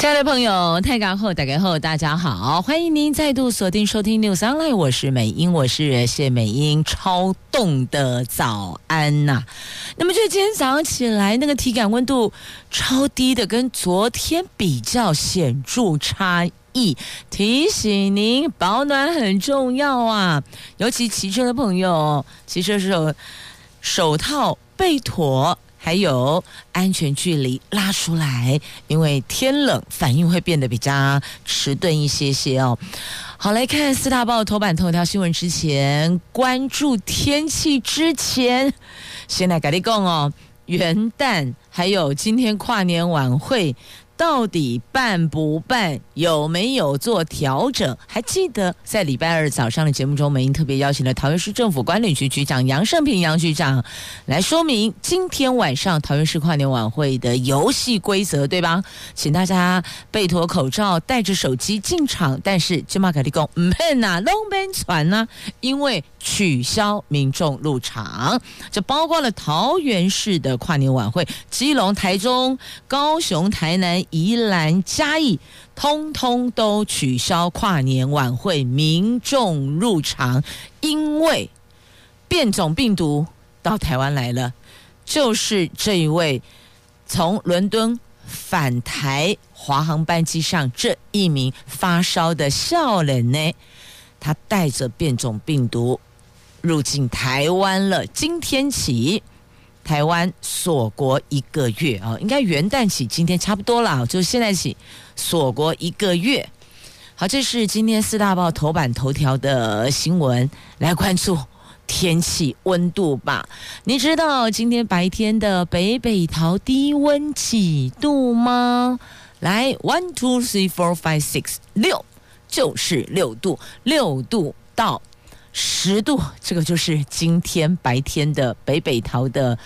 亲爱的朋友，泰港后打开后，大家好，欢迎您再度锁定收听 News Online，我是美英，我是谢美英，超冻的早安呐、那么就今天早上起来，那个体感温度超低的，跟昨天比较显著差异，提醒您保暖很重要啊，尤其骑车的朋友，骑车时候手套备妥。还有安全距离拉出来，因为天冷，反应会变得比较迟钝一些些哦。好，来看四大报头版头条新闻之前，关注天气之前，先来跟你讲哦，元旦还有今天跨年晚会。到底办不办？有没有做调整？还记得在礼拜二早上的节目中，美英特别邀请了桃园市政府管理局局长杨胜平杨局长来说明今天晚上桃园市跨年晚会的游戏规则，对吧？请大家备妥口罩，带着手机进场。但是金马凯利公唔骗呐，龙边传呐，因为取消民众入场，这包括了桃园市的跨年晚会、基隆、台中、高雄、台南。宜兰、嘉义，通通都取消跨年晚会民众入场，因为变种病毒到台湾来了。就是这一位从伦敦返台华航班机上这一名发烧的少年呢，他带着变种病毒入境台湾了。今天起。台湾锁国一个月啊，应该元旦起，今天差不多了，就现在起锁国一个月。好，这是今天四大报头版头条的新闻，来关注天气温度吧。你知道今天白天的北北桃低温几度吗？来，one two three four five six 六，就是六度，六度到。十度，这个就是今天白天的北北桃的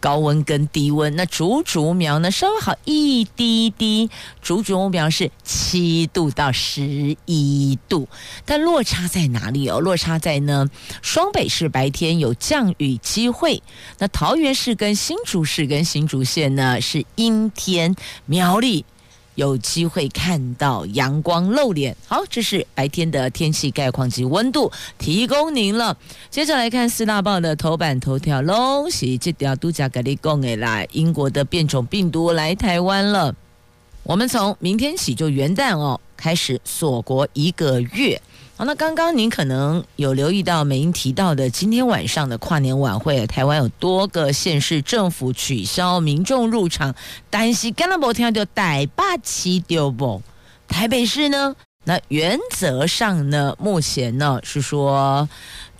高温跟低温。那竹竹苗呢，稍微好一滴滴，竹竹苗是七度到十一度，但落差在哪里哦？落差在呢，双北市白天有降雨机会，那桃园市跟新竹市跟新竹县呢是阴天，苗栗。有机会看到阳光露脸。好，这是白天的天气概况及温度，提供您了。接着来看四大报的头版头条喽，是这条独家给你讲的啦，英国的变种病毒来台湾了。我们从明天起就元旦哦，开始锁国一个月。好，那刚刚您可能有留意到美英提到的今天晚上的跨年晚会，台湾有多个县市政府取消民众入场，但是刚刚没听到台北市丢不？台北市呢？那原则上呢，目前呢是说。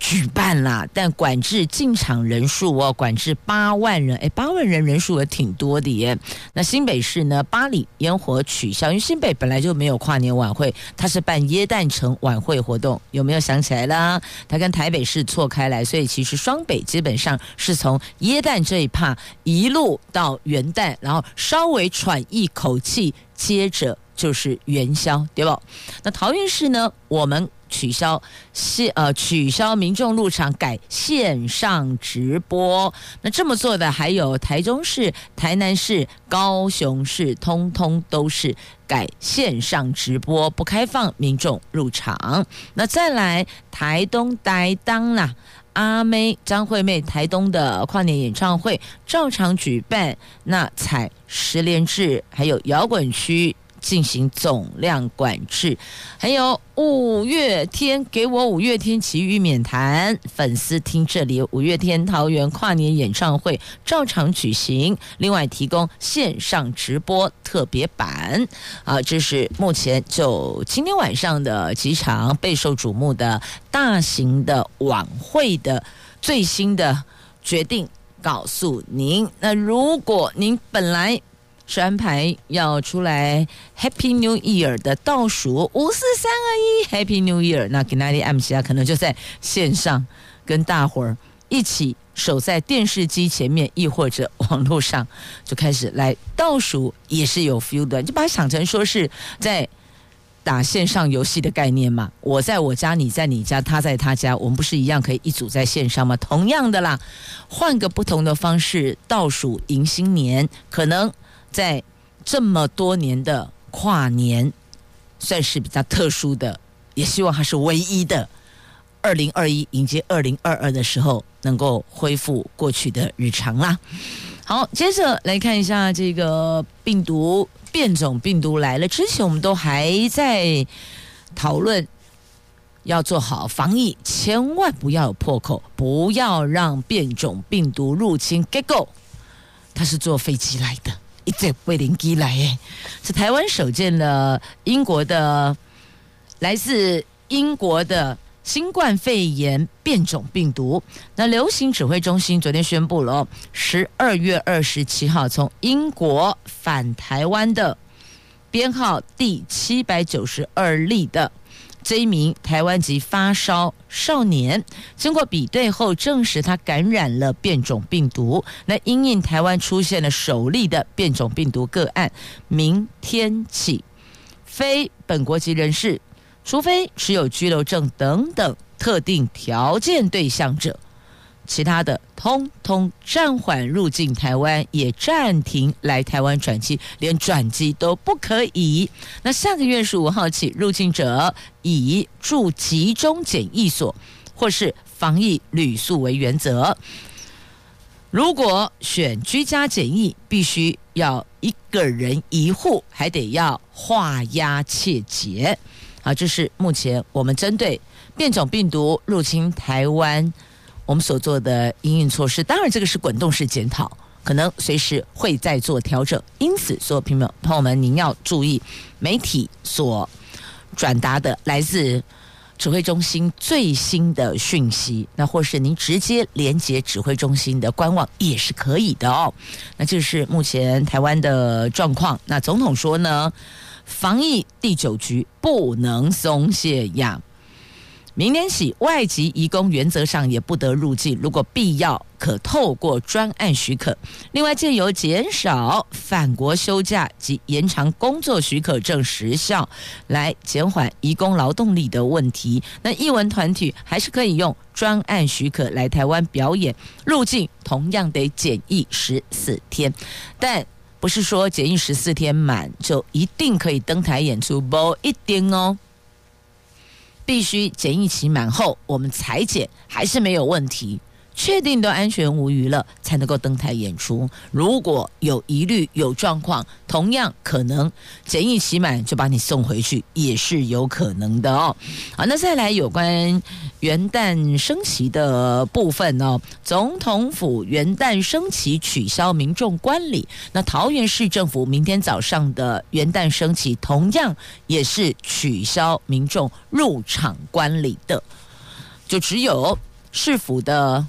举办啦，但管制进场人数哦，管制八万人，哎，八万人人数也挺多的耶。那新北市呢，八里烟火取消，因为新北本来就没有跨年晚会，它是办耶诞城晚会活动，有没有想起来啦？它跟台北市错开来，所以其实双北基本上是从耶诞这一趴一路到元旦，然后稍微喘一口气，接着就是元宵，对不？那桃园市呢，我们。取消线呃取消民众入场，改线上直播。那这么做的还有台中市、台南市、高雄市，通通都是改线上直播，不开放民众入场。那再来台东呆当啦，阿妹张惠妹台东的跨年演唱会照常举办。那采十连制，还有摇滚区。进行总量管制，还有五月天，给我五月天奇遇免谈，粉丝听这里，五月天桃园跨年演唱会照常举行，另外提供线上直播特别版啊，这是目前就今天晚上的几场备受瞩目的大型的晚会的最新的决定，告诉您。那如果您本来是安排要出来 Happy New Year 的倒数五四三二一 Happy New Year，那给那里 M C 啊，可能就在线上跟大伙儿一起守在电视机前面，亦或者网络上，就开始来倒数，也是有 feel 的。就把它想成说是在打线上游戏的概念嘛。我在我家，你在你家，他在他家，我们不是一样可以一组在线上吗？同样的啦，换个不同的方式倒数迎新年，可能在这么多年的跨年，算是比较特殊的，也希望它是唯一的。二零二一迎接二零二二的时候，能够恢复过去的日常啦。好，接着来看一下这个病毒变种病毒来了。之前我们都还在讨论要做好防疫，千万不要有破口，不要让变种病毒入侵。结果，它是坐飞机来的，一直飞临机来诶，是台湾首见了英国的，来自英国的。新冠肺炎变种病毒，那流行指挥中心昨天宣布了，十二月二十七号从英国返台湾的编号第七百九十二例的这一名台湾籍发烧少年，经过比对后证实他感染了变种病毒。那因应台湾出现了首例的变种病毒个案，明天起非本国籍人士。除非持有居留证等等特定条件对象者，其他的通通暂缓入境台湾，也暂停来台湾转机，连转机都不可以。那下个月十五号起，入境者以住集中检疫所或是防疫旅宿为原则。如果选居家检疫，必须要一个人一户，还得要画押切结。啊，这是目前我们针对变种病毒入侵台湾，我们所做的因应措施。当然，这个是滚动式检讨，可能随时会再做调整。因此，所有朋友朋友们，您要注意媒体所转达的来自指挥中心最新的讯息。那或是您直接连接指挥中心的官网也是可以的哦。那这是目前台湾的状况。那总统说呢？防疫第九局不能松懈呀！明年起，外籍移工原则上也不得入境，如果必要，可透过专案许可。另外，借由减少返国休假及延长工作许可证时效，来减缓移工劳动力的问题。那艺文团体还是可以用专案许可来台湾表演，入境同样得检疫十四天，但。不是说检疫十四天满就一定可以登台演出，不一定哦。必须检疫期满后，我们裁剪还是没有问题。确定都安全无虞了，才能够登台演出。如果有疑虑、有状况，同样可能检疫期满就把你送回去，也是有可能的哦。好，那再来有关元旦升旗的部分哦。总统府元旦升旗取消民众观礼，那桃园市政府明天早上的元旦升旗同样也是取消民众入场观礼的，就只有市府的。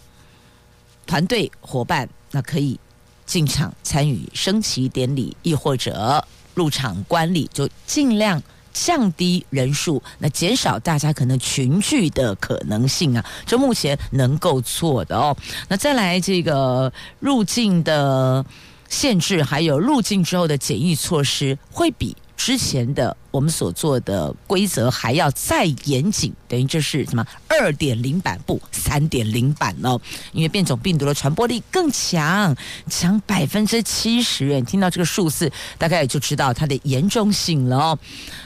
团队伙伴，那可以进场参与升旗典礼，亦或者入场观礼，就尽量降低人数，那减少大家可能群聚的可能性啊，这目前能够做的哦。那再来这个入境的限制，还有入境之后的检疫措施，会比。之前的我们所做的规则还要再严谨，等于这是什么二点零版不三点零版哦，因为变种病毒的传播力更强，强百分之七十。你听到这个数字，大概也就知道它的严重性了哦。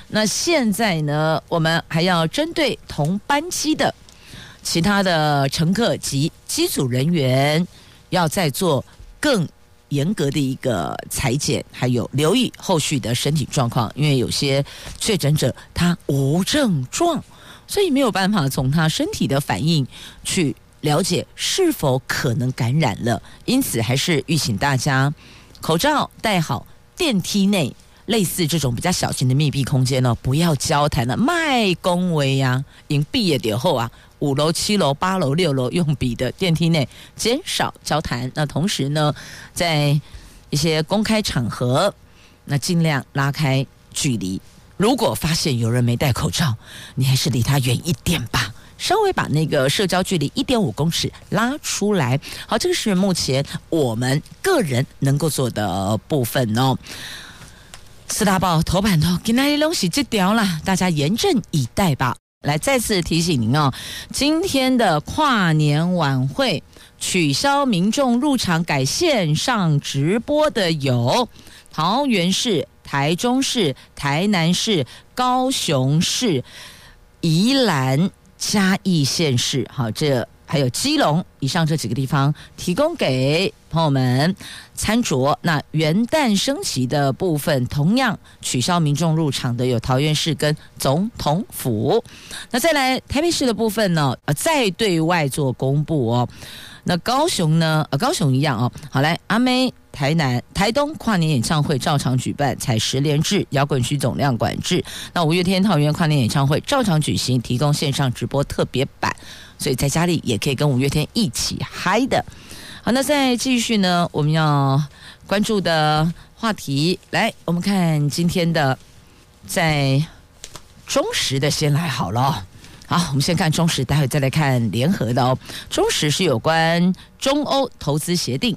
那现在呢，我们还要针对同班机的其他的乘客及机组人员，要再做更。严格的一个裁剪，还有留意后续的身体状况，因为有些确诊者他无症状，所以没有办法从他身体的反应去了解是否可能感染了。因此，还是吁请大家口罩戴好，电梯内类似这种比较小型的密闭空间呢，不要交谈了，卖恭维呀，因毕业以后啊。五楼、七楼、八楼、六楼用笔的电梯内减少交谈。那同时呢，在一些公开场合，那尽量拉开距离。如果发现有人没戴口罩，你还是离他远一点吧。稍微把那个社交距离一点五公尺拉出来。好，这个是目前我们个人能够做的部分哦。四大报头版头，今天的东西就掉了，大家严阵以待吧。来，再次提醒您哦，今天的跨年晚会取消民众入场，改线上直播的有桃园市。台中市、台南市、高雄市、宜兰、嘉义县市，好，这还有基隆，以上这几个地方提供给朋友们餐桌。那元旦升旗的部分，同样取消民众入场的有桃园市跟总统府。那再来台北市的部分呢，呃，再对外做公布哦。那高雄呢？呃，高雄一样哦。好，来阿妹。台南、台东跨年演唱会照常举办，采实联制，摇滚区总量管制。那五月天桃园跨年演唱会照常举行，提供线上直播特别版，所以在家里也可以跟五月天一起嗨的。好，那再继续呢，我们要关注的话题，来，我们看今天的在中时的先来好了。好，我们先看中时，待会再来看联合的哦。中时是有关中欧投资协定。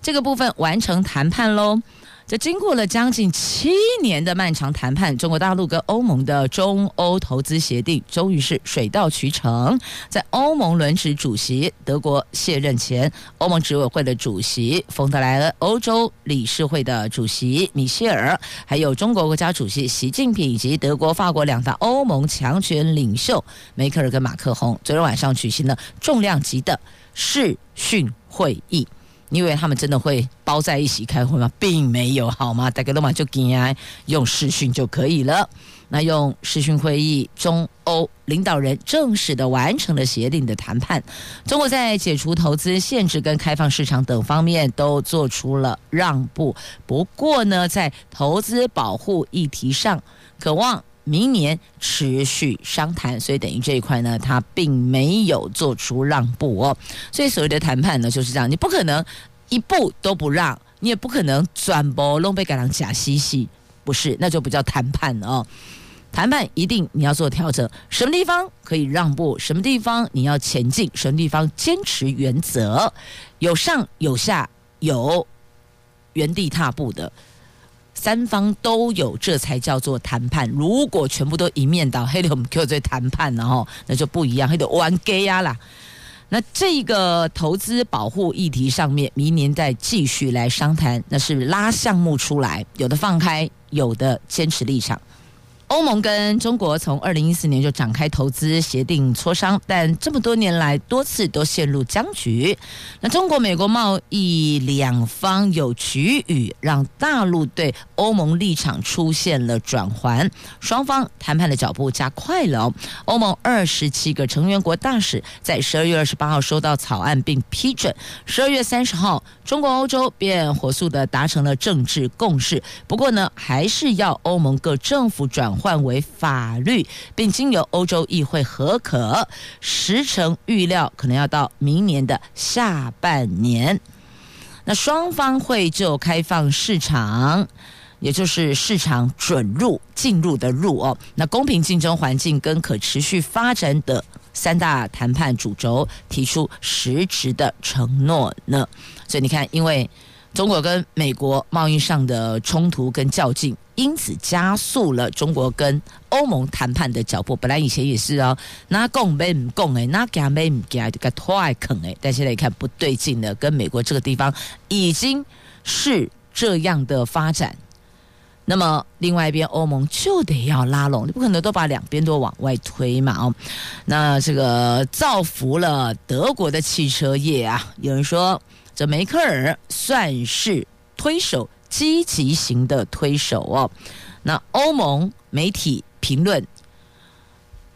这个部分完成谈判喽。这经过了将近七年的漫长谈判，中国大陆跟欧盟的中欧投资协定终于是水到渠成。在欧盟轮值主席德国卸任前，欧盟执委会的主席冯德莱恩、欧洲理事会的主席米歇尔，还有中国国家主席习近平以及德国、法国两大欧盟强权领袖梅克尔跟马克宏，昨天晚上举行了重量级的视讯会议。你以为他们真的会包在一起开会吗？并没有，好吗？大家都嘛就给啊，用视讯就可以了。那用视讯会议，中欧领导人正式的完成了协定的谈判。中国在解除投资限制跟开放市场等方面都做出了让步。不过呢，在投资保护议题上，渴望明年持续商谈。所以等于这一块呢，他并没有做出让步哦。所以所谓的谈判呢，就是这样，你不可能。一步都不让，你也不可能转播弄被改成假嬉戏，不是，那就不叫谈判哦。谈判一定你要做调整，什么地方可以让步，什么地方你要前进，什么地方坚持原则，有上有下，有原地踏步的，三方都有，这才叫做谈判。如果全部都一面倒，黑的我们 Q 在谈判，然后那就不一样，黑的玩 gay 呀啦。那这个投资保护议题上面，明年再继续来商谈，那是拉项目出来，有的放开，有的坚持立场。欧盟跟中国从二零一四年就展开投资协定磋商，但这么多年来多次都陷入僵局。那中国、美国贸易两方有局驭，让大陆对欧盟立场出现了转换，双方谈判的脚步加快了。欧盟二十七个成员国大使在十二月二十八号收到草案并批准，十二月三十号，中国欧洲便火速的达成了政治共识。不过呢，还是要欧盟各政府转换为法律，并经由欧洲议会核可，时程预料可能要到明年的下半年。那双方会就开放市场，也就是市场准入进入的入哦，那公平竞争环境跟可持续发展的三大谈判主轴提出实质的承诺呢。所以你看，因为中国跟美国贸易上的冲突跟较劲。因此加速了中国跟欧盟谈判的脚步。本来以前也是哦，那共没唔共哎，那讲没唔讲，就个太坑哎。但现在一看不对劲了，跟美国这个地方已经是这样的发展。那么另外一边欧盟就得要拉拢，你不可能都把两边都往外推嘛哦。那这个造福了德国的汽车业啊，有人说这梅克尔算是推手。积极型的推手哦，那欧盟媒体评论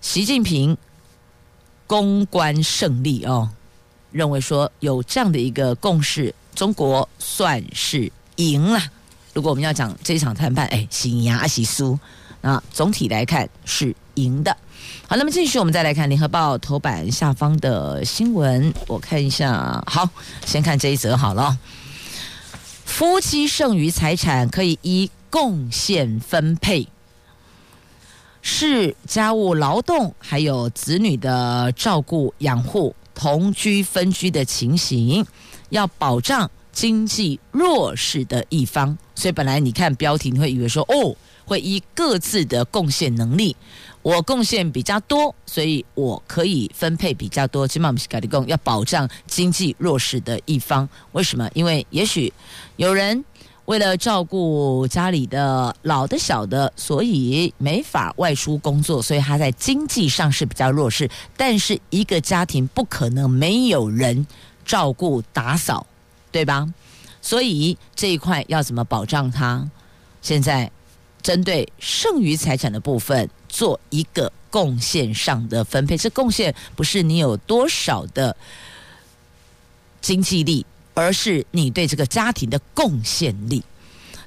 习近平公关胜利哦，认为说有这样的一个共识，中国算是赢了。如果我们要讲这场谈判，哎，是赢还是输？那总体来看是赢的。好，那么继续我们再来看《联合报》头版下方的新闻，我看一下。好，先看这一则好了。夫妻剩余财产可以依贡献分配。是家务劳动，还有子女的照顾养护、同居分居的情形，要保障经济弱势的一方。所以本来你看标题，你会以为说哦，会依各自的贡献能力，我贡献比较多，所以我可以分配比较多。起码我们是搞的工，要保障经济弱势的一方。为什么？因为也许有人。为了照顾家里的老的小的，所以没法外出工作，所以他在经济上是比较弱势。但是一个家庭不可能没有人照顾打扫，对吧？所以这一块要怎么保障他？现在针对剩余财产的部分做一个贡献上的分配，这贡献不是你有多少的经济力。而是你对这个家庭的贡献力。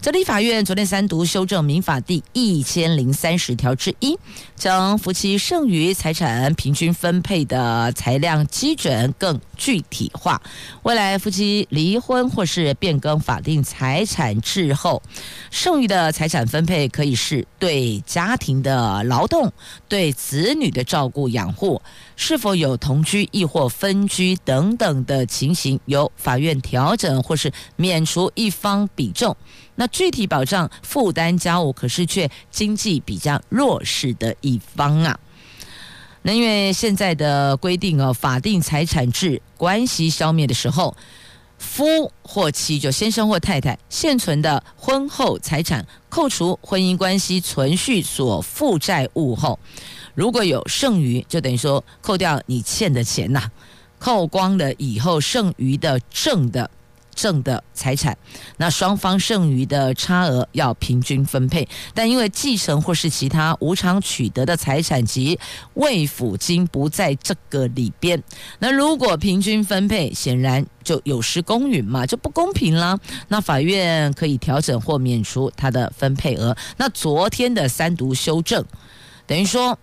这立法院昨天三读修正民法第一千零三十条之一，将夫妻剩余财产平均分配的裁量基准更具体化。未来夫妻离婚或是变更法定财产制后，剩余的财产分配可以是对家庭的劳动、对子女的照顾养护、是否有同居亦或分居等等的情形，由法院调整或是免除一方比重。那具体保障负担家务，可是却经济比较弱势的一方啊。那因为现在的规定哦，法定财产制关系消灭的时候，夫或妻就先生或太太现存的婚后财产，扣除婚姻关系存续所负债务后，如果有剩余，就等于说扣掉你欠的钱呐、扣光了以后剩余的挣的。剩的财产，那双方剩余的差额要平均分配，但因为继承或是其他无偿取得的财产及未抚金不在这个里边，那如果平均分配，显然就有失公允嘛，就不公平了。那法院可以调整或免除他的分配额。那昨天的三读修正，等于说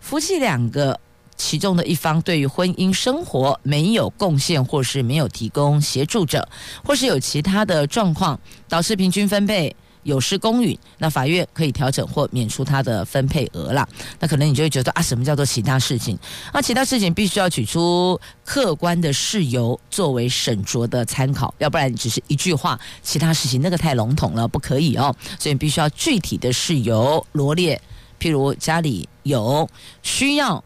夫妻两个。其中的一方对于婚姻生活没有贡献，或是没有提供协助者，或是有其他的状况导致平均分配有失公允，那法院可以调整或免除他的分配额了。那可能你就会觉得啊，什么叫做其他事情？那其他事情必须要取出客观的事由作为审酌的参考，要不然只是一句话，其他事情那个太笼统了，不可以哦。所以必须要具体的事由罗列，譬如家里有需要。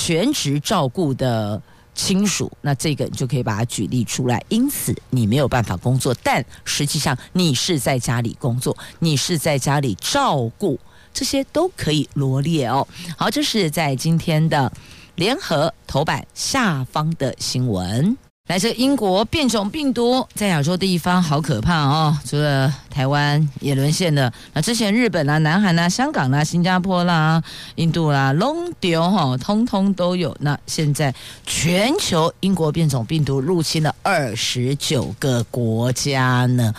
全职照顾的亲属，那这个你就可以把它举例出来。因此你没有办法工作，但实际上你是在家里工作，你是在家里照顾，这些都可以罗列哦。好，这是在今天的联合头版下方的新闻。来自英国变种病毒在亚洲地方好可怕哦！除了台湾也沦陷了，那之前日本啦、啊、南韩啦、啊、香港啦、啊、新加坡啦、印度啦、龙丢哈，通通都有。那现在全球英国变种病毒入侵了二十九个国家呢。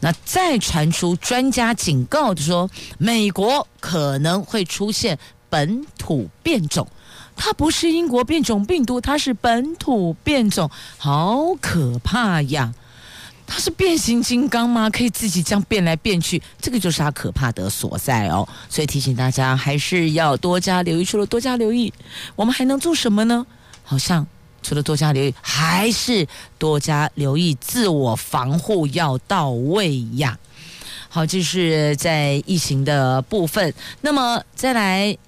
那再传出专家警告就说，美国可能会出现本土变种。它不是英国变种病毒，它是本土变种，好可怕呀！它是变形金刚吗？可以自己这样变来变去，这个就是它可怕的所在哦。所以提醒大家，还是要多加留意。除了多加留意，我们还能做什么呢？好像除了多加留意，还是多加留意自我防护要到位呀。好，这是在疫情的部分。那么再来，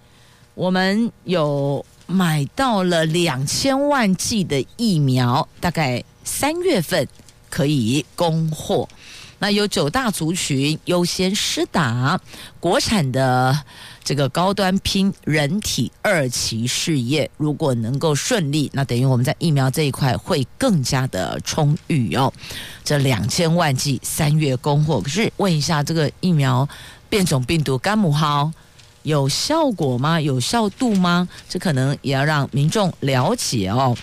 我们有。买到了两千万剂的疫苗，大概三月份可以供货。那有九大族群优先施打国产的这个高端拼人体二期试验，如果能够顺利，那等于我们在疫苗这一块会更加的充裕哦。这两千万剂三月供货，可是问一下，这个疫苗变种病毒干母号？有效果吗？有效度吗？这可能也要让民众了解哦。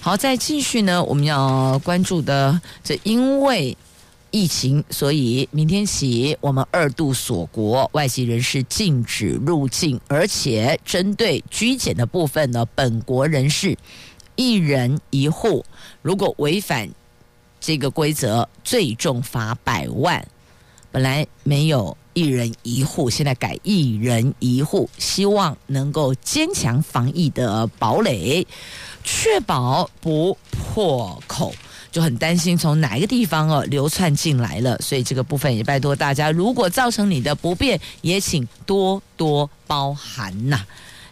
好，再继续呢，我们要关注的，这因为疫情，所以明天起我们二度锁国，外籍人士禁止入境，而且针对居检的部分呢，本国人士一人一户，如果违反这个规则，最重罚百万。本来没有。一人一户，现在改一人一户，希望能够坚强防疫的堡垒，确保不破口。就很担心从哪一个地方哦流窜进来了，所以这个部分也拜托大家，如果造成你的不便，也请多多包涵呐，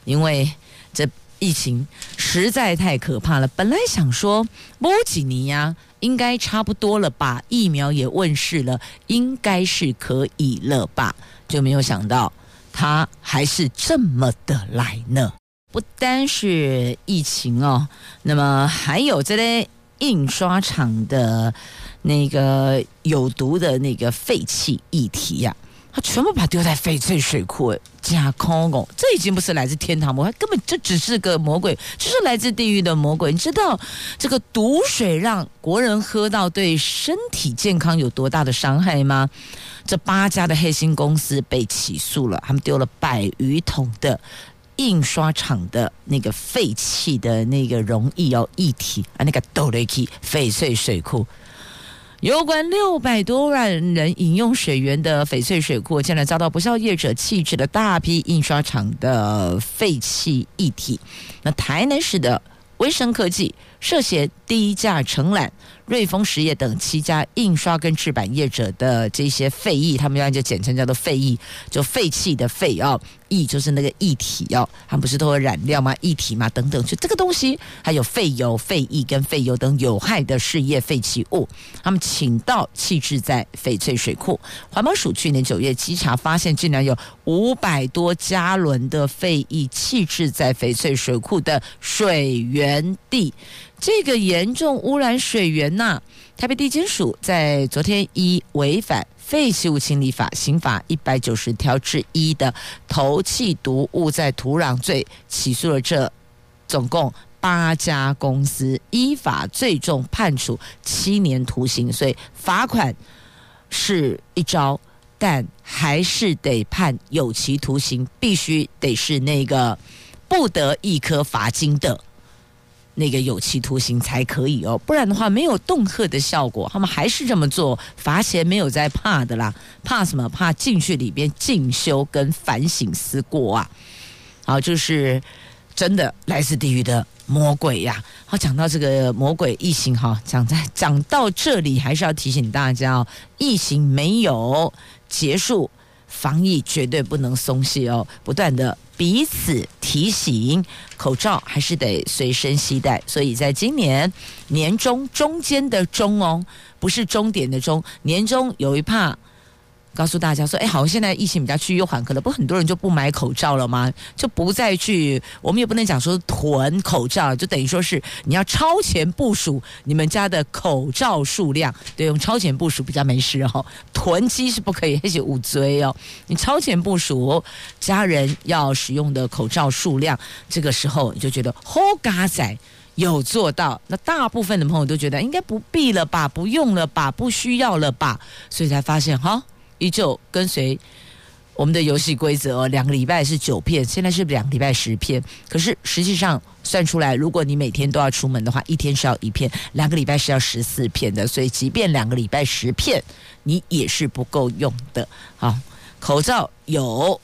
因为这疫情实在太可怕了。本来想说波吉尼呀，应该差不多了吧，疫苗也问世了，应该是可以了吧，就没有想到它还是这么的来呢。不单是疫情哦，那么还有这类。印刷厂的那个有毒的那个废弃议题呀、他全部把丢在翡翠水库，假空哦，这已经不是来自天堂魔，它根本就只是个魔鬼，就是来自地狱的魔鬼。你知道这个毒水让国人喝到对身体健康有多大的伤害吗？这八家的黑心公司被起诉了，他们丢了百余桶的。印刷厂的那个废弃的那个溶液哦，液体啊，那个豆雷基翡翠水库，有关六百多万人饮用水源的翡翠水库，竟然遭到不肖业者弃置了大批印刷厂的废弃一体。那台南市的威生科技涉嫌低价承揽。瑞丰实业等七家印刷跟制版业者的这些废液，他们要就简称叫做废液，就废弃的废哦，液就是那个液体哦，他们不是都有染料吗？液体吗？等等，就这个东西，还有废油、废液跟废油等有害的事业废弃物，他们倾倒弃置在翡翠水库。环保署去年九月稽查发现，竟然有五百多加仑的废液弃置在翡翠水库的水源地。这个严重污染水源呐，台北地检署在昨天依违反废弃物清理法刑法一百九十条之一的投弃毒物在土壤罪，起诉了这总共八家公司，依法最重判处七年徒刑，所以罚款是一招，但还是得判有期徒刑，必须得是那个不得一颗罚金的。那个有期徒刑才可以哦，不然的话没有恫吓的效果。他们还是这么做，罚钱没有在怕的啦，怕什么？怕进去里边进修跟反省思过啊。好，就是真的来自地狱的魔鬼呀。好，讲到这个魔鬼疫情哈，讲在讲到这里，还是要提醒大家哦，疫情没有结束。防疫绝对不能松懈哦，不断的彼此提醒，口罩还是得随身携带。所以在今年年中中间的中哦，不是终点的终，年中有一怕。告诉大家说，哎，好，现在疫情比较趋于缓和了，不很多人就不买口罩了吗？就不再去，我们也不能讲说囤口罩，就等于说是你要超前部署你们家的口罩数量，对，用超前部署比较没事哦。囤积是不可以，而且捂嘴哦。你超前部署家人要使用的口罩数量，这个时候你就觉得好嘎仔有做到。那大部分的朋友都觉得应该不必了吧，不用了吧，不需要了吧，所以才发现哈。依旧跟随我们的游戏规则哦，两个礼拜是九片，现在是两个礼拜十片。可是实际上算出来，如果你每天都要出门的话，一天是要一片，两个礼拜是要十四片的。所以，即便两个礼拜十片，你也是不够用的。好，口罩有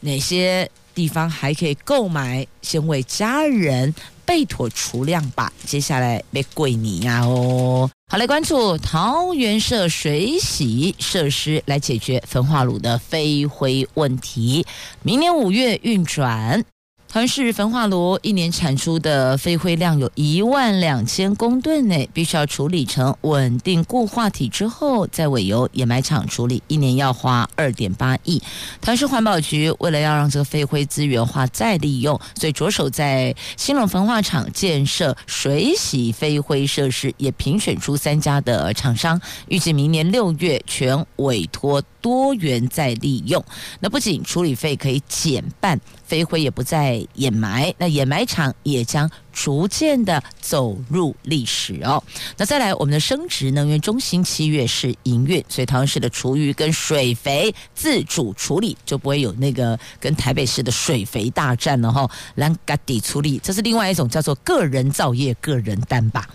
哪些地方还可以购买？先为家人备妥除量吧。接下来被贵你呀哦。好，来关注桃园社水洗设施来解决焚化炉的飞灰问题，明年五月运转。桃园市焚化炉一年产出的飞灰量有一万两千公吨内，必须要处理成稳定固化体之后，再委由掩埋场处理，一年要花二点八亿。桃园市环保局为了要让这个飞灰资源化再利用，所以着手在新隆焚化厂建设水洗飞灰设施，也评选出三家的厂商，预计明年六月全委托多元再利用。那不仅处理费可以减半。飞灰也不再掩埋，那掩埋场也将逐渐的走入历史哦。那再来，我们的生殖能源中心七月是营运，所以桃园市的厨余跟水肥自主处理就不会有那个跟台北市的水肥大战了哈。兰嘎底处理，这是另外一种叫做个人造业、个人担吧。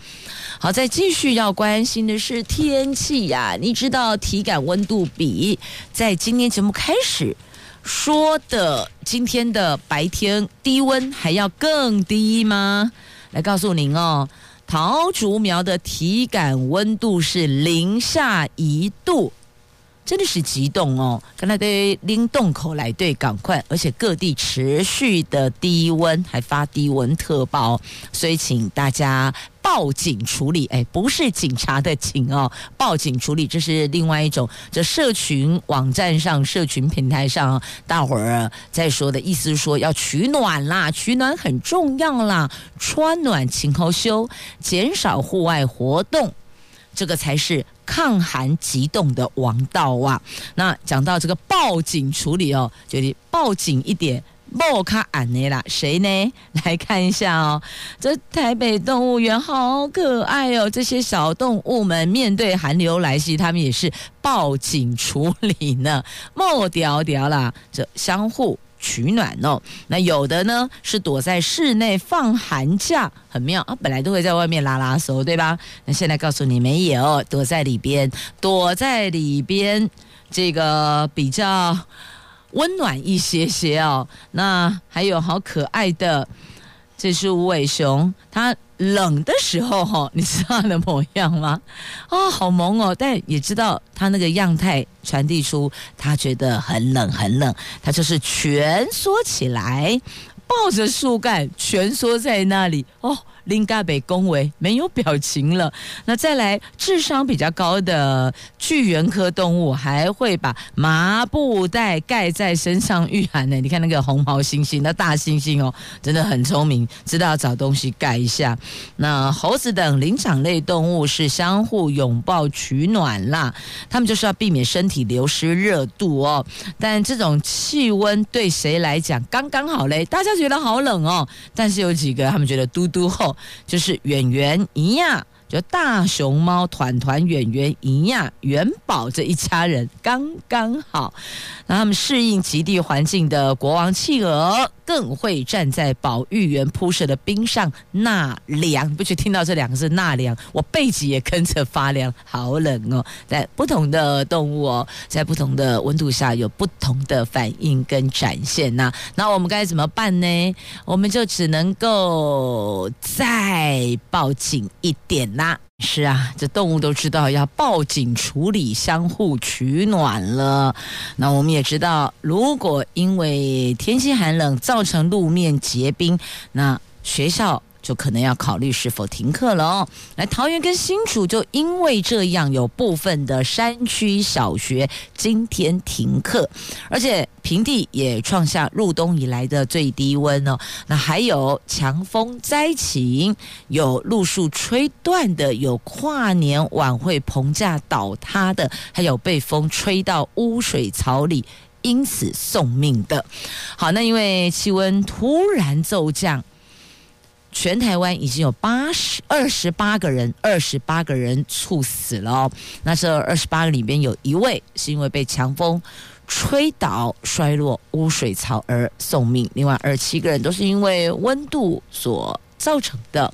好，再继续要关心的是天气呀。你知道体感温度比在今天节目开始说的今天的白天低温还要更低吗？来告诉您哦，桃竹苗的体感温度是零下一度。真的是极冻哦！刚才对拎洞口来对赶快，而且各地持续的低温，还发低温特报，所以请大家报警处理。哎，不是警察的警哦，报警处理，这是另外一种。这社群网站上、社群平台上，大伙儿在说的意思是说要取暖啦，取暖很重要啦，穿暖勤好休，减少户外活动。这个才是抗寒急冻的王道啊！那讲到这个报警处理哦，就得报警一点，莫卡安内啦，谁呢？来看一下哦，这台北动物园好可爱哦，这些小动物们面对寒流来袭，他们也是报警处理呢，莫屌屌啦，这相互。取暖哦，那有的呢是躲在室内放寒假，很妙啊！本来都会在外面拉拉手，对吧？那现在告诉你没有，躲在里边，躲在里边，这个比较温暖一些些哦。那还有好可爱的，这是无尾熊，它。冷的时候哈，你知道它的模样吗？哦，好萌哦！但也知道它那个样态传递出它觉得很冷很冷，它就是蜷缩起来，抱着树干蜷缩在那里哦。林嘎北恭维没有表情了。那再来，智商比较高的巨猿科动物还会把麻布袋盖在身上御寒呢。你看那个红毛猩猩，那大猩猩哦，真的很聪明，知道要找东西盖一下。那猴子等灵长类动物是相互拥抱取暖啦，他们就是要避免身体流失热度哦。但这种气温对谁来讲刚刚好嘞？大家觉得好冷哦，但是有几个他们觉得嘟嘟厚。就是演员一样。就大熊猫团团圆圆一样元宝这一家人刚刚好，那他们适应极地环境的国王企鹅更会站在保育员铺设的冰上纳凉。不去听到这两个字纳凉，我背脊也跟着发凉，好冷哦！在不同的动物哦，在不同的温度下有不同的反应跟展现呐。那我们该怎么办呢？我们就只能够再抱紧一点呐是啊，这动物都知道要报警处理，相互取暖了。那我们也知道，如果因为天气寒冷造成路面结冰，那学校。就可能要考虑是否停课了哦。来，桃园跟新竹就因为这样，有部分的山区小学今天停课，而且平地也创下入冬以来的最低温哦。那还有强风灾情，有路树吹断的，有跨年晚会棚架倒塌的，还有被风吹到污水槽里，因此送命的。好，那因为气温突然骤降。全台湾已经有八十二十八个人，二十八个人猝死了。那这二十八个里边有一位是因为被强风吹倒摔落污水槽而送命，另外二十七个人都是因为温度所造成的。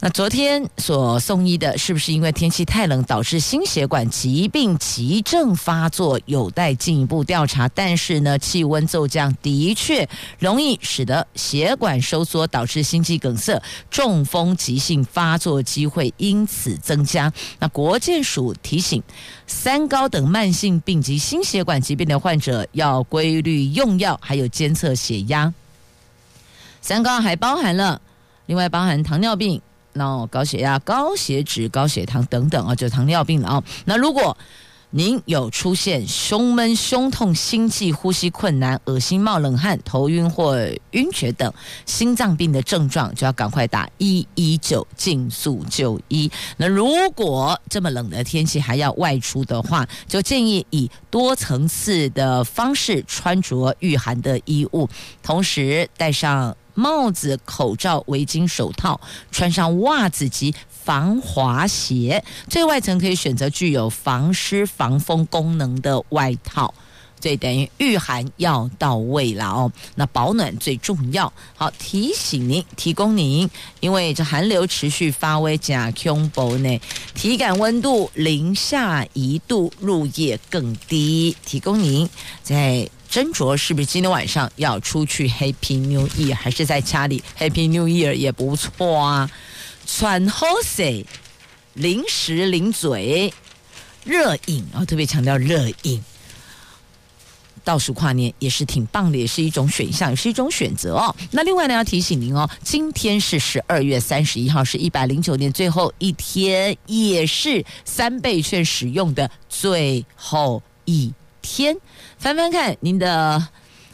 那昨天所送医的，是不是因为天气太冷导致心血管疾病急症发作，有待进一步调查。但是呢，气温骤降的确容易使得血管收缩，导致心肌梗塞、中风急性发作机会因此增加。那国健署提醒，三高等慢性病及心血管疾病的患者要规律用药，还有监测血压。三高还包含了，另外包含糖尿病。那高血压、高血脂、高血糖等等啊，就是糖尿病了啊。那如果您有出现胸闷、胸痛、心悸、呼吸困难、恶心、冒冷汗、头晕或晕厥等心脏病的症状，就要赶快打一一九，尽速就医。那如果这么冷的天气还要外出的话，就建议以多层次的方式穿着御寒的衣物，同时戴上。帽子、口罩、围巾、手套，穿上袜子及防滑鞋，最外层可以选择具有防湿、防风功能的外套。所以等于御寒要到位了哦。那保暖最重要。好，提醒您，提供您，因为这寒流持续发威，加恐怖呢，体感温度零下一度，入夜更低。提供您在斟酌是不是今天晚上要出去 Happy New Year，还是在家里 Happy New Year 也不错啊。穿好些，零食零嘴，热饮啊，特别强调热饮。倒数跨年也是挺棒的，也是一种选项，也是一种选择哦。那另外呢，要提醒您哦，今天是十二月三十一号，是一百零九年最后一天，也是三倍券使用的最后一天。翻翻看您的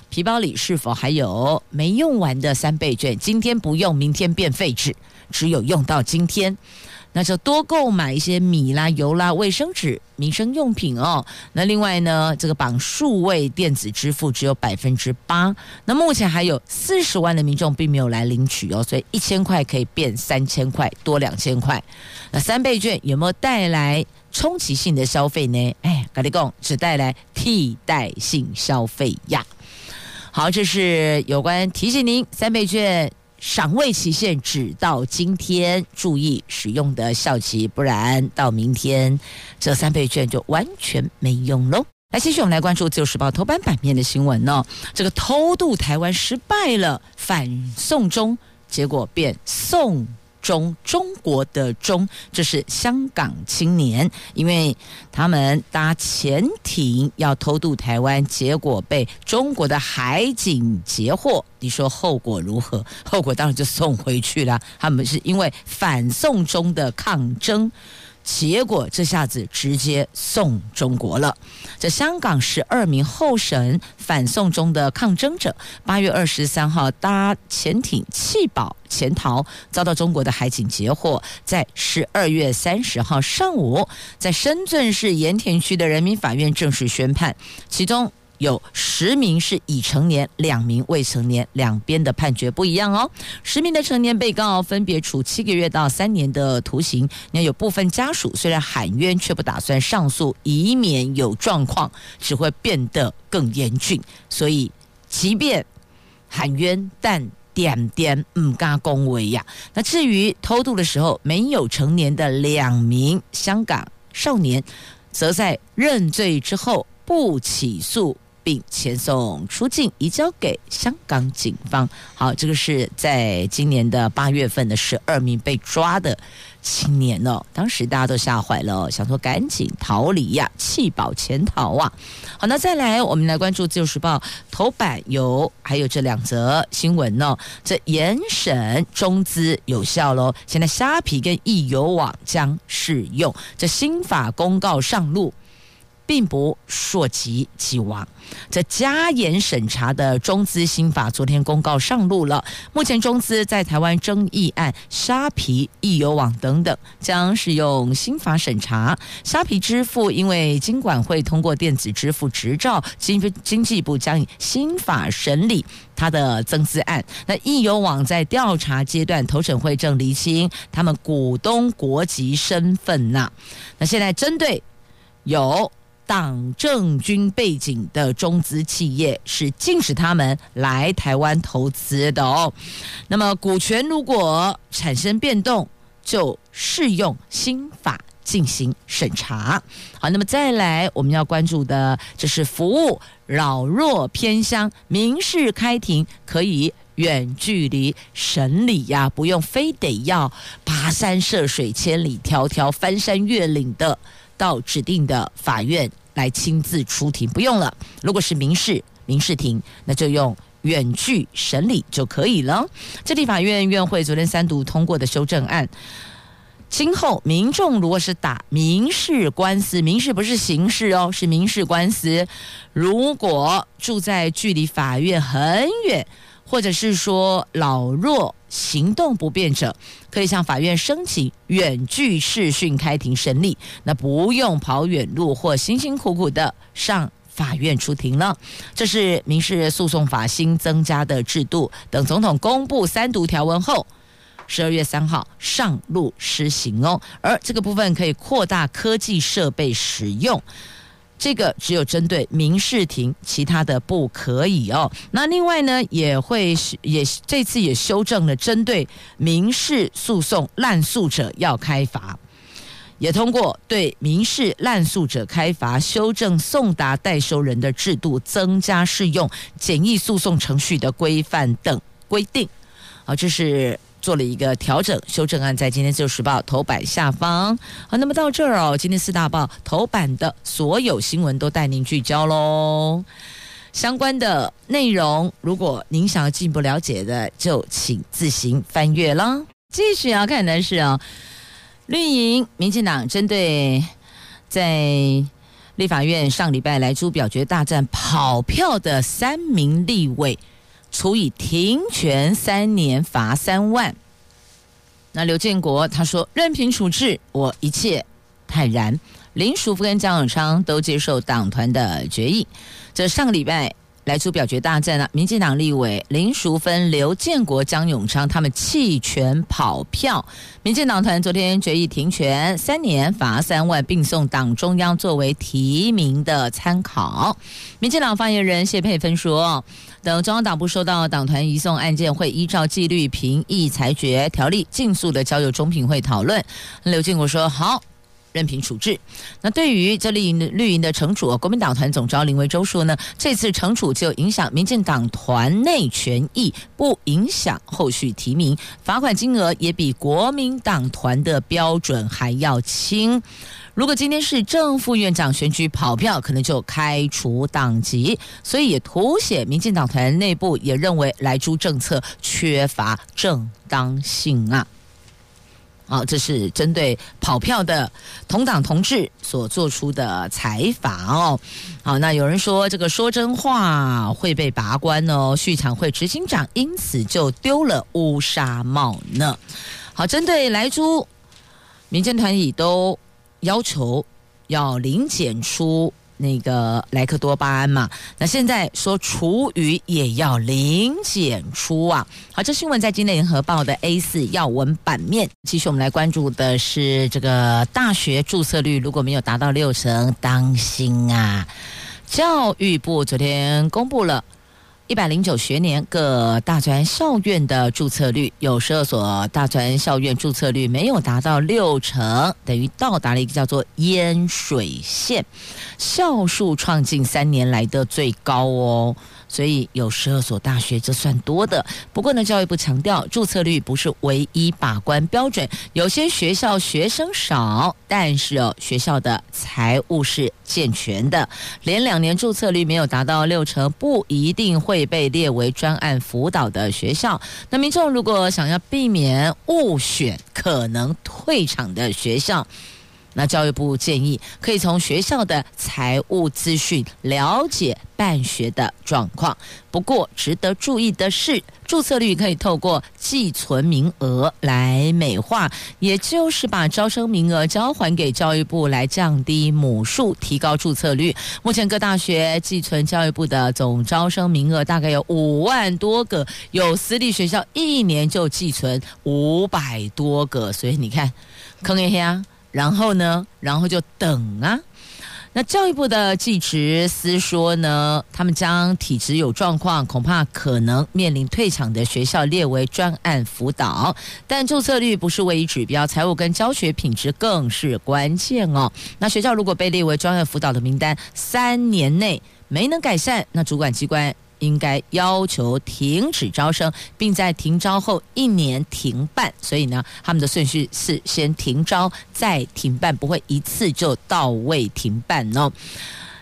皮包里是否还有没用完的三倍券？今天不用，明天变废纸，只有用到今天。那就多购买一些米啦、油啦、卫生纸、民生用品哦。那另外呢，这个绑数位电子支付只有百分之八。那目前还有四十万的民众并没有来领取哦，所以一千块可以变三千块，多两千块。那三倍券有没有带来冲击性的消费呢？哎，跟你讲，只带来替代性消费呀。好，这是有关提醒您三倍券。赏味期限只到今天，注意使用的效期，不然到明天这三倍券就完全没用喽。来，继续我们来关注《自由时报》头版版面的新闻呢、哦。这个偷渡台湾失败了，反送中，结果变送。中中国的中，这是香港青年，因为他们搭潜艇要偷渡台湾，结果被中国的海警截获。你说后果如何？后果当然就送回去了。他们是因为反送中的抗争。结果这下子直接送中国了。这香港十二名候审反送中的抗争者，八月二十三号搭潜艇弃保潜逃，遭到中国的海警截获。在十二月三十号上午，在深圳市盐田区的人民法院正式宣判，其中。有十名是已成年，两名未成年，两边的判决不一样哦。十名的成年被告分别处七个月到三年的徒刑。那有部分家属虽然喊冤，却不打算上诉，以免有状况只会变得更严峻。所以，即便喊冤，但点点唔敢恭维呀。那至于偷渡的时候没有成年的两名香港少年，则在认罪之后不起诉。并遣送出境，移交给香港警方。好，这个是在今年的八月份的十二名被抓的青年哦。当时大家都吓坏了，想说赶紧逃离呀，弃保潜逃啊。好，那再来，我们来关注《自由时报》头版有还有这两则新闻哦。这严审中资有效喽，现在虾皮跟易游网将适用。这新法公告上路。并不溯及既往，这加严审查的中资新法昨天公告上路了。目前中资在台湾争议案、虾皮、易游网等等，将使用新法审查。虾皮支付因为经管会通过电子支付执照，经经济部将以新法审理他的增资案。那易游网在调查阶段，投审会正厘清他们股东国籍身份呐。那现在针对有。党政军背景的中资企业是禁止他们来台湾投资的哦。那么股权如果产生变动，就适用新法进行审查。好，那么再来我们要关注的，就是服务老弱偏乡民事开庭可以远距离审理呀，不用非得要跋山涉水、千里迢迢翻山越岭的。到指定的法院来亲自出庭，不用了。如果是民事民事庭，那就用远距审理就可以了。这地法院院会昨天三读通过的修正案，今后民众如果是打民事官司，民事不是刑事哦，是民事官司，如果住在距离法院很远。或者是说老弱行动不便者，可以向法院申请远距视讯开庭审理，那不用跑远路或辛辛苦苦的上法院出庭了。这是民事诉讼法新增加的制度，等总统公布三读条文后，十二月三号上路施行哦。而这个部分可以扩大科技设备使用。这个只有针对民事庭，其他的不可以哦。那另外呢，也会是也这次也修正了，针对民事诉讼滥诉者要开罚，也通过对民事滥诉者开罚，修正送达代收人的制度，增加适用简易诉讼程序的规范等规定。好，这是。做了一个调整修正案，在今天《自由时报》头版下方。好，那么到这儿哦，今天四大报头版的所有新闻都带您聚焦喽。相关的内容，如果您想要进一步了解的，就请自行翻阅了。继续要看的是啊，绿营民进党针对在立法院上礼拜来猪表决大战跑票的三名立委。处以停权三年，罚三万。那刘建国他说任凭处置，我一切坦然。林淑芬跟江永昌都接受党团的决议。这上个礼拜。来出表决大战了，民进党立委林淑芬、刘建国、江永昌他们弃权跑票，民进党团昨天决议停权三年，罚三万，并送党中央作为提名的参考。民进党发言人谢佩芬说，等中央党部收到党团移送案件，会依照纪律评议裁决条例，尽速的交由中评会讨论。刘建国说好。任凭处置。那对于这绿营绿营的惩处，国民党团总召林维洲说呢，这次惩处就影响民进党团内权益，不影响后续提名，罚款金额也比国民党团的标准还要轻。如果今天是正副院长选举跑票，可能就开除党籍。所以也凸显民进党团内部也认为莱猪政策缺乏正当性啊。好、这是针对跑票的同党同志所做出的裁罚哦。好，那有人说这个说真话会被拔关哦，畜产会执行长因此就丢了乌纱帽呢。好，针对莱猪，民间团体都要求要零检出。那个莱克多巴胺嘛，那现在说厨余也要零检出啊。好，这新闻在今天联合报的 A 四要闻版面。继续，我们来关注的是这个大学注册率如果没有达到六成，当心啊！教育部昨天公布了。一百零九学年各大专校院的注册率，有十二所大专校院注册率没有达到六成，等于到达了一个叫做淹水线，校数创近三年来的最高哦。所以有十二所大学，这算多的。不过呢，教育部强调，注册率不是唯一把关标准。有些学校学生少，但是哦，学校的财务是健全的。连两年注册率没有达到六成，不一定会被列为专案辅导的学校。那民众如果想要避免误选可能退场的学校，那教育部建议可以从学校的财务资讯了解办学的状况。不过，值得注意的是，注册率可以透过寄存名额来美化，也就是把招生名额交还给教育部来降低母数，提高注册率。目前各大学寄存教育部的总招生名额大概有五万多个，有私立学校一年就寄存五百多个，所以你看，坑一下。然后呢，然后就等啊。那教育部的技职司说呢，他们将体质有状况，恐怕可能面临退场的学校列为专案辅导。但注册率不是唯一指标，财务跟教学品质更是关键哦。那学校如果被列为专案辅导的名单，三年内没能改善，那主管机关。应该要求停止招生，并在停招后一年停办。所以呢，他们的顺序是先停招再停办，不会一次就到位停办哦。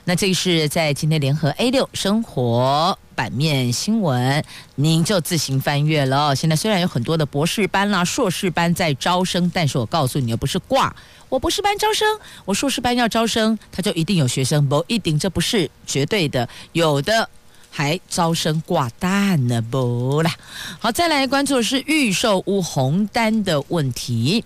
那这是在今天联合 A 六生活版面新闻，您就自行翻阅了。现在虽然有很多的博士班啦、硕士班在招生，但是我告诉你，又不是挂。我博士班招生，我硕士班要招生，他就一定有学生，不一定，这不是绝对的，有的。还招生挂蛋呢，不啦。好，再来关注的是预售屋红单的问题。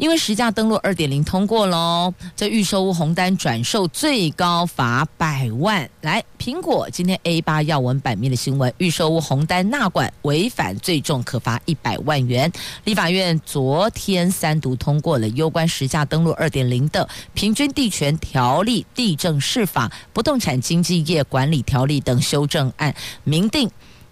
因为实价登录二点零通过喽，这预售屋红单转售最高罚百万。来，苹果今天 A 八要闻版面的新闻，预售屋红单纳管违反最重可罚一百万元。立法院昨天三读通过了有关实价登录二点零的平均地权条例、地政士法、不动产经纪业管理条例等修正案，明定。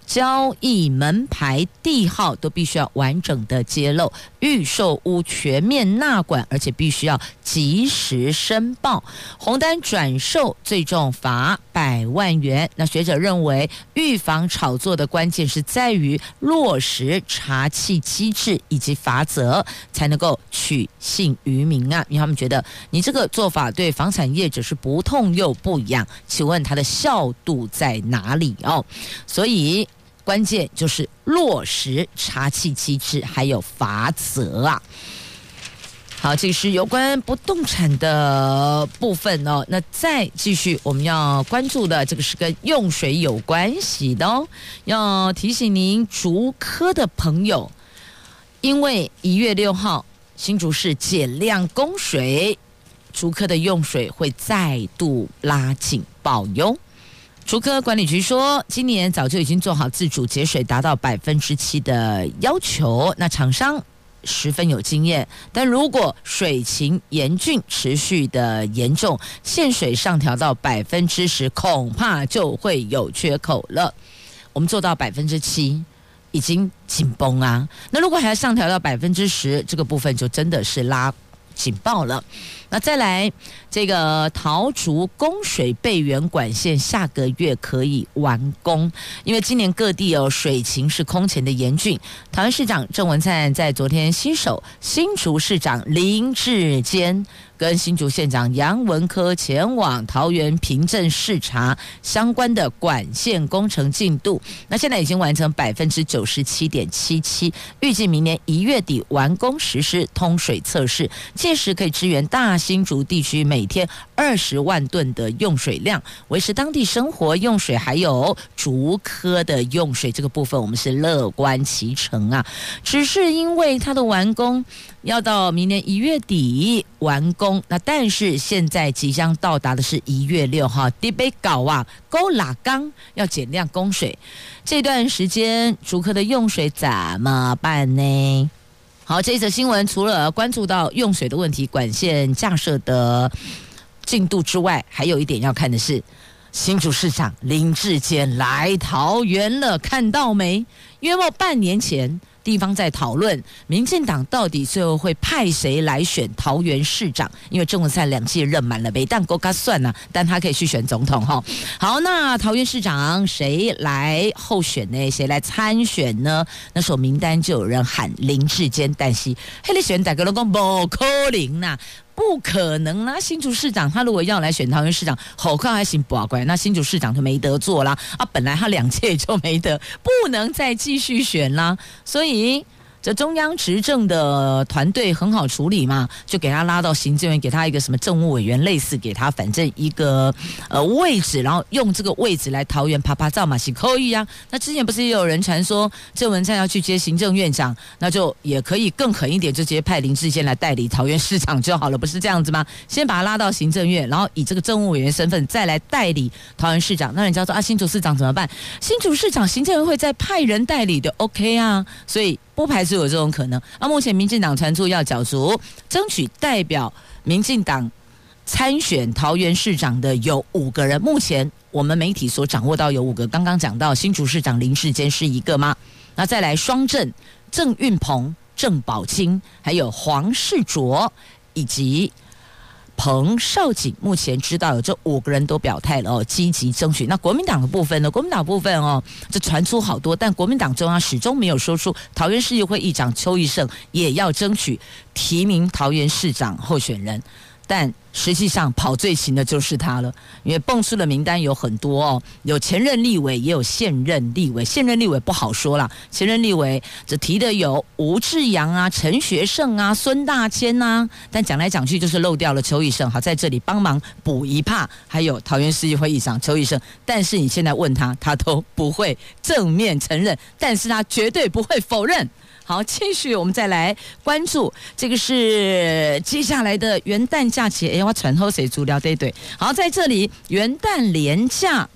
交易门牌地号都必须要完整的揭露，预售屋全面纳管，而且必须要及时申报。红单转售最重罚百万元。那学者认为，预防炒作的关键是在于落实查气机制以及罚则，才能够取信于民啊！因为他们觉得你这个做法对房产业者是不痛又不痒，请问它的效度在哪里哦？所以。关键就是落实查气机制，还有罚则啊。好，这是有关不动产的部分哦。那再继续，我们要关注的这个是跟用水有关系的哦。要提醒您，竹科的朋友，因为一月六号新竹市减量供水，竹科的用水会再度拉警报哟。竹科管理局说，今年早就已经做好自主节水达到百分之七的要求。那厂商十分有经验，但如果水情严峻、持续的严重，限水上调到百分之十，恐怕就会有缺口了。我们做到百分之七，已经紧绷啊。那如果还要上调到百分之十，这个部分就真的是拉警报了。那再来，这个桃竹供水备源管线下个月可以完工，因为今年各地有水情是空前的严峻。台湾市长郑文灿在昨天新手新竹市长林志坚跟新竹县长杨文科前往桃园平镇视察相关的管线工程进度。那现在已经完成百分之九十七点七七，预计明年一月底完工实施通水测试，届时可以支援大。新竹地区每天二十万吨的用水量，维持当地生活用水，还有竹科的用水这个部分，我们是乐观其成啊。只是因为它的完工要到明年一月底完工，那但是现在即将到达的是一月六号，地北搞啊，勾拉缸要减量供水，这段时间竹科的用水怎么办呢？好，这则新闻除了关注到用水的问题、管线架设的进度之外，还有一点要看的是，新竹市长林智坚来桃园了，看到没？约莫半年前。地方在讨论，民进党到底最后会派谁来选桃园市长？因为郑文灿两届任满了，没当够他算呢，但他可以去选总统哈。好，那桃园市长谁来候选呢？谁来参选呢？那时候名单就有人喊林世坚，但是黑里选大哥都讲不可能呐。不可能啦！新竹市长他如果要来选桃园市长，好看还行不啊？乖，那新竹市长就没得做啦啊！本来他两届就没得，不能再继续选啦，所以。这中央执政的团队很好处理嘛，就给他拉到行政院，给他一个什么政务委员，类似给他反正一个呃位置，然后用这个位置来桃园啪啪造嘛，是可以啊。那之前不是也有人传说郑文灿要去接行政院长，那就也可以更狠一点，就直接派林志坚来代理桃园市长就好了，不是这样子吗？先把他拉到行政院，然后以这个政务委员身份再来代理桃园市长。那人家说啊，新竹市长怎么办？新竹市长行政院会再派人代理的，OK 啊，所以。不排除有这种可能。啊，目前民进党传出要角逐，争取代表民进党参选桃园市长的有五个人。目前我们媒体所掌握到有五个。刚刚讲到新竹市长林世坚是一个吗？那再来双郑、郑运鹏、郑宝清，还有黄世卓以及。彭少景目前知道有这五个人都表态了哦，积极争取。那国民党的部分呢？国民党部分哦，这传出好多，但国民党中央始终没有说出桃园市议会议长邱义胜也要争取提名桃园市长候选人。但实际上跑最勤的就是他了，因为蹦出的名单有很多哦，有前任立委，也有现任立委。现任立委不好说了，前任立委只提的有吴志阳啊、陈学圣啊、孙大千啊，但讲来讲去就是漏掉了邱奕胜。好，在这里帮忙补一帕，还有桃园市议会议长邱奕胜。但是你现在问他，他都不会正面承认，但是他绝对不会否认。好，继续我们再来关注这个是接下来的元旦假期。哎，我传后谁足疗对对。好，在这里元旦连假。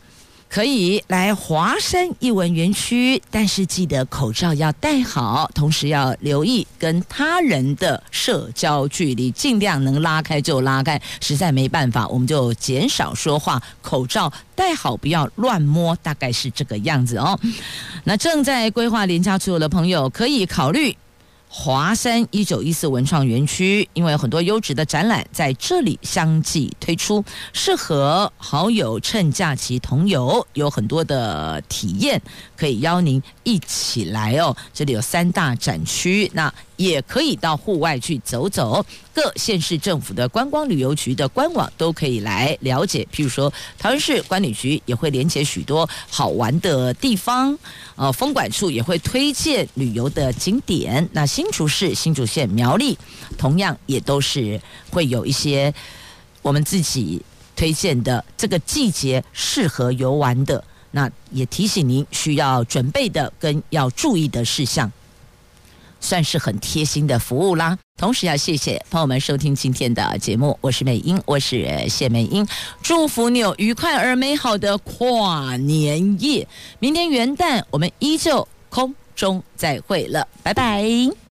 可以来华山艺文园区，但是记得口罩要戴好，同时要留意跟他人的社交距离，尽量能拉开就拉开。实在没办法，我们就减少说话，口罩戴好，不要乱摸，大概是这个样子哦。那正在规划连假出游的朋友，可以考虑。华山一九一四文创园区，因为很多优质的展览在这里相继推出，适合好友趁假期同游，有很多的体验可以邀您一起来哦。这里有三大展区，那。也可以到户外去走走，各县市政府的观光旅游局的官网都可以来了解。譬如说，桃园市管理局也会连接许多好玩的地方，呃，风管处也会推荐旅游的景点。那新竹市、新竹县、苗栗，同样也都是会有一些我们自己推荐的这个季节适合游玩的。那也提醒您需要准备的跟要注意的事项。算是很贴心的服务啦。同时要谢谢朋友们收听今天的节目，我是美英，我是谢美英，祝福你有愉快而美好的跨年夜。明天元旦我们依旧空中再会了，拜拜。